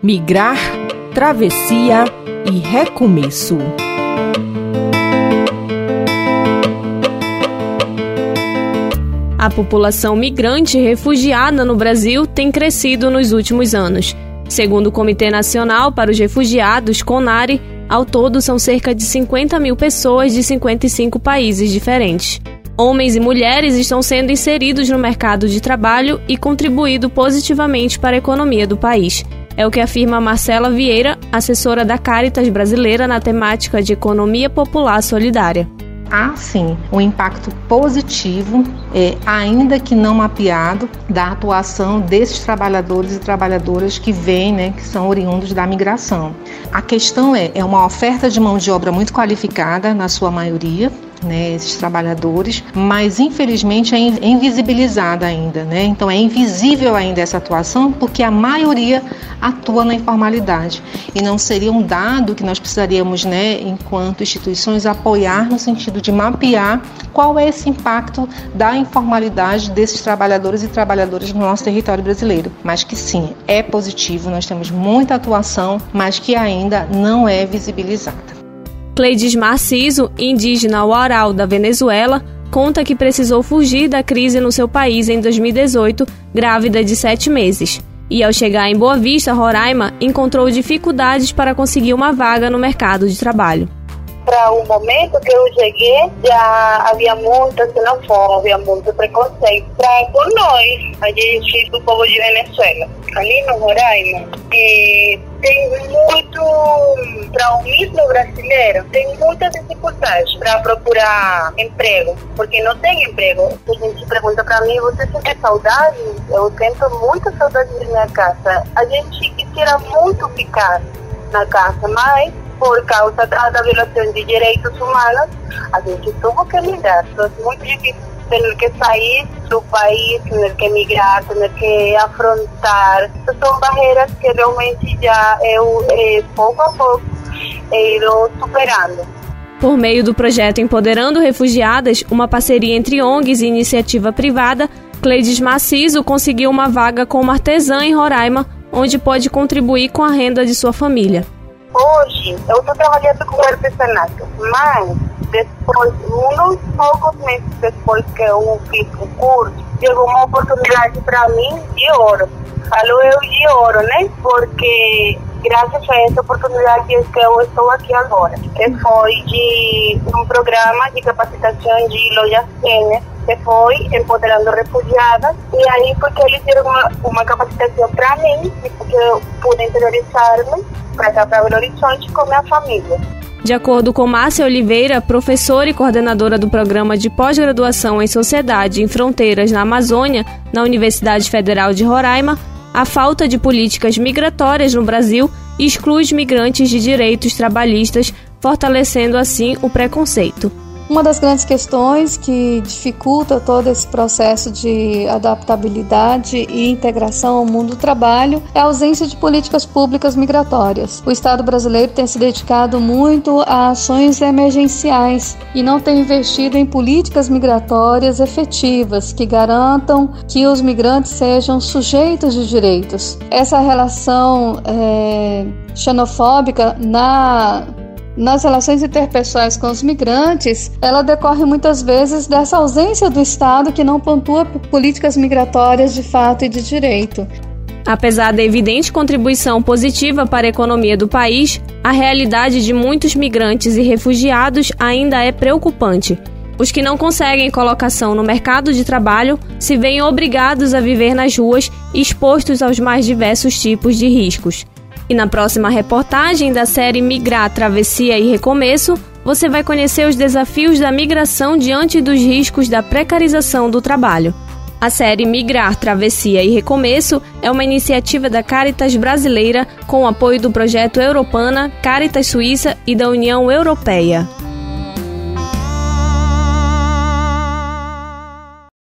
Migrar, travessia e recomeço. A população migrante e refugiada no Brasil tem crescido nos últimos anos. Segundo o Comitê Nacional para os Refugiados, CONARE, ao todo são cerca de 50 mil pessoas de 55 países diferentes. Homens e mulheres estão sendo inseridos no mercado de trabalho e contribuído positivamente para a economia do país. É o que afirma Marcela Vieira, assessora da Caritas Brasileira na temática de economia popular solidária há sim um impacto positivo, é, ainda que não mapeado, da atuação desses trabalhadores e trabalhadoras que vêm, né, que são oriundos da migração. A questão é, é uma oferta de mão de obra muito qualificada, na sua maioria, né, esses trabalhadores, mas infelizmente é, é invisibilizada ainda, né? Então é invisível ainda essa atuação porque a maioria atua na informalidade e não seria um dado que nós precisaríamos, né, enquanto instituições apoiar no sentido de mapear qual é esse impacto da informalidade desses trabalhadores e trabalhadoras no nosso território brasileiro, mas que sim, é positivo, nós temos muita atuação, mas que ainda não é visibilizada. Cleides Marciso, indígena Uaral da Venezuela, conta que precisou fugir da crise no seu país em 2018, grávida de sete meses. E ao chegar em Boa Vista, Roraima, encontrou dificuldades para conseguir uma vaga no mercado de trabalho para o momento que eu cheguei, já havia muita xenofobia, muito preconceito pra, com nós, a gente do povo de Venezuela, ali no Roraima. E tem muito, para o mismo brasileiro, tem muita dificuldade para procurar emprego, porque não tem emprego. A gente pergunta para mim, você sente saudade? Eu sinto muita saudade da minha casa. A gente quisiera muito ficar na casa, mas por causa da, da violação de direitos humanos, a gente tuvo que migrar. Então, é muito difícil ter que sair do país, ter que migrar, ter que afrontar. São barreiras que realmente já eu, eh, pouco a pouco, he ido superando. Por meio do projeto Empoderando Refugiadas, uma parceria entre ONGs e iniciativa privada, Cleides Maciso conseguiu uma vaga como artesã em Roraima, onde pode contribuir com a renda de sua família. Hoje, eu estou trabalhando com artesanato, mas depois, uns poucos meses depois que eu fiz o curso, chegou uma oportunidade para mim de ouro. Falo eu de ouro, né? Porque graças a essa oportunidade é que eu estou aqui agora. Que foi de um programa de capacitação de lojas sênior que foi Empoderando Refugiadas. E aí foi que eles deram uma, uma capacitação para mim, porque eu pude interiorizar-me para cá para Belo Horizonte com minha família. De acordo com Márcia Oliveira, professora e coordenadora do programa de pós-graduação em Sociedade em Fronteiras na Amazônia, na Universidade Federal de Roraima, a falta de políticas migratórias no Brasil exclui os migrantes de direitos trabalhistas, fortalecendo assim o preconceito. Uma das grandes questões que dificulta todo esse processo de adaptabilidade e integração ao mundo do trabalho é a ausência de políticas públicas migratórias. O Estado brasileiro tem se dedicado muito a ações emergenciais e não tem investido em políticas migratórias efetivas que garantam que os migrantes sejam sujeitos de direitos. Essa relação é, xenofóbica na nas relações interpessoais com os migrantes, ela decorre muitas vezes dessa ausência do Estado que não pontua políticas migratórias de fato e de direito. Apesar da evidente contribuição positiva para a economia do país, a realidade de muitos migrantes e refugiados ainda é preocupante. Os que não conseguem colocação no mercado de trabalho se veem obrigados a viver nas ruas, expostos aos mais diversos tipos de riscos. E na próxima reportagem da série Migrar, Travessia e Recomeço, você vai conhecer os desafios da migração diante dos riscos da precarização do trabalho. A série Migrar, Travessia e Recomeço é uma iniciativa da Caritas Brasileira com o apoio do projeto Europana, Caritas Suíça e da União Europeia.